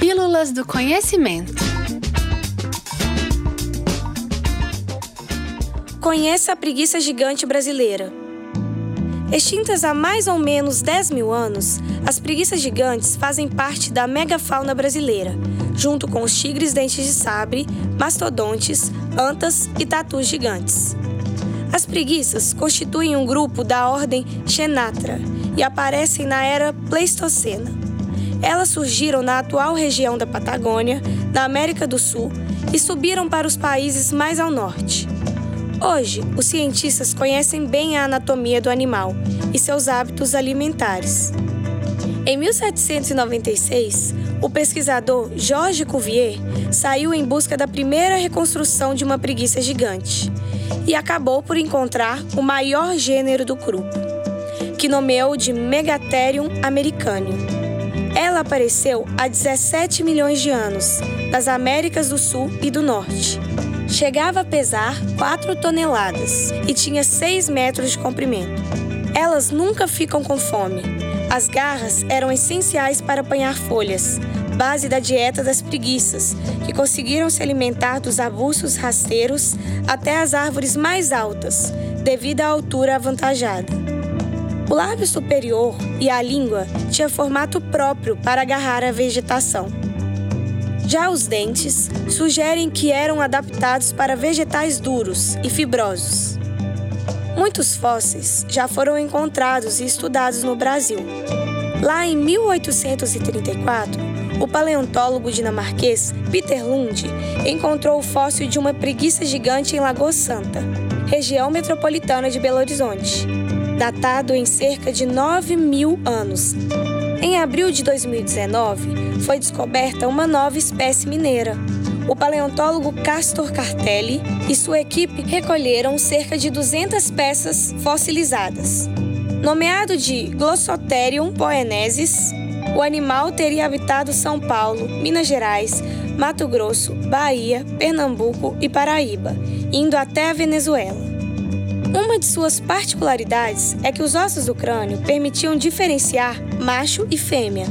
Pílulas do Conhecimento. Conheça a preguiça gigante brasileira. Extintas há mais ou menos 10 mil anos, as preguiças gigantes fazem parte da megafauna brasileira, junto com os tigres dentes de sabre, mastodontes, antas e tatus gigantes. As preguiças constituem um grupo da ordem Xenatra e aparecem na era Pleistocena. Elas surgiram na atual região da Patagônia, na América do Sul, e subiram para os países mais ao norte. Hoje, os cientistas conhecem bem a anatomia do animal e seus hábitos alimentares. Em 1796, o pesquisador Georges Cuvier saiu em busca da primeira reconstrução de uma preguiça gigante e acabou por encontrar o maior gênero do grupo, que nomeou de Megatherium americanum. Ela apareceu há 17 milhões de anos nas Américas do Sul e do Norte chegava a pesar 4 toneladas e tinha 6 metros de comprimento. Elas nunca ficam com fome. As garras eram essenciais para apanhar folhas, base da dieta das preguiças, que conseguiram se alimentar dos arbustos rasteiros até as árvores mais altas, devido à altura avantajada. O lábio superior e a língua tinham formato próprio para agarrar a vegetação. Já os dentes sugerem que eram adaptados para vegetais duros e fibrosos. Muitos fósseis já foram encontrados e estudados no Brasil. Lá em 1834, o paleontólogo dinamarquês Peter Lund encontrou o fóssil de uma preguiça gigante em Lagoa Santa, região metropolitana de Belo Horizonte, datado em cerca de 9 mil anos. Em abril de 2019, foi descoberta uma nova espécie mineira. O paleontólogo Castor Cartelli e sua equipe recolheram cerca de 200 peças fossilizadas. Nomeado de Glossotherium poenesis, o animal teria habitado São Paulo, Minas Gerais, Mato Grosso, Bahia, Pernambuco e Paraíba, indo até a Venezuela. Uma de suas particularidades é que os ossos do crânio permitiam diferenciar macho e fêmea.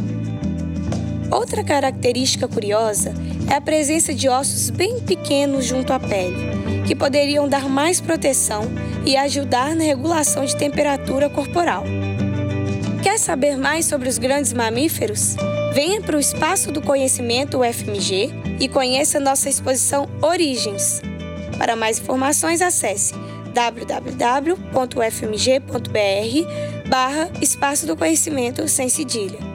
Outra característica curiosa é a presença de ossos bem pequenos junto à pele, que poderiam dar mais proteção e ajudar na regulação de temperatura corporal. Quer saber mais sobre os grandes mamíferos? Venha para o Espaço do Conhecimento UFMG e conheça nossa exposição Origens. Para mais informações, acesse www.ufmg.br barra Espaço do Conhecimento sem cedilha.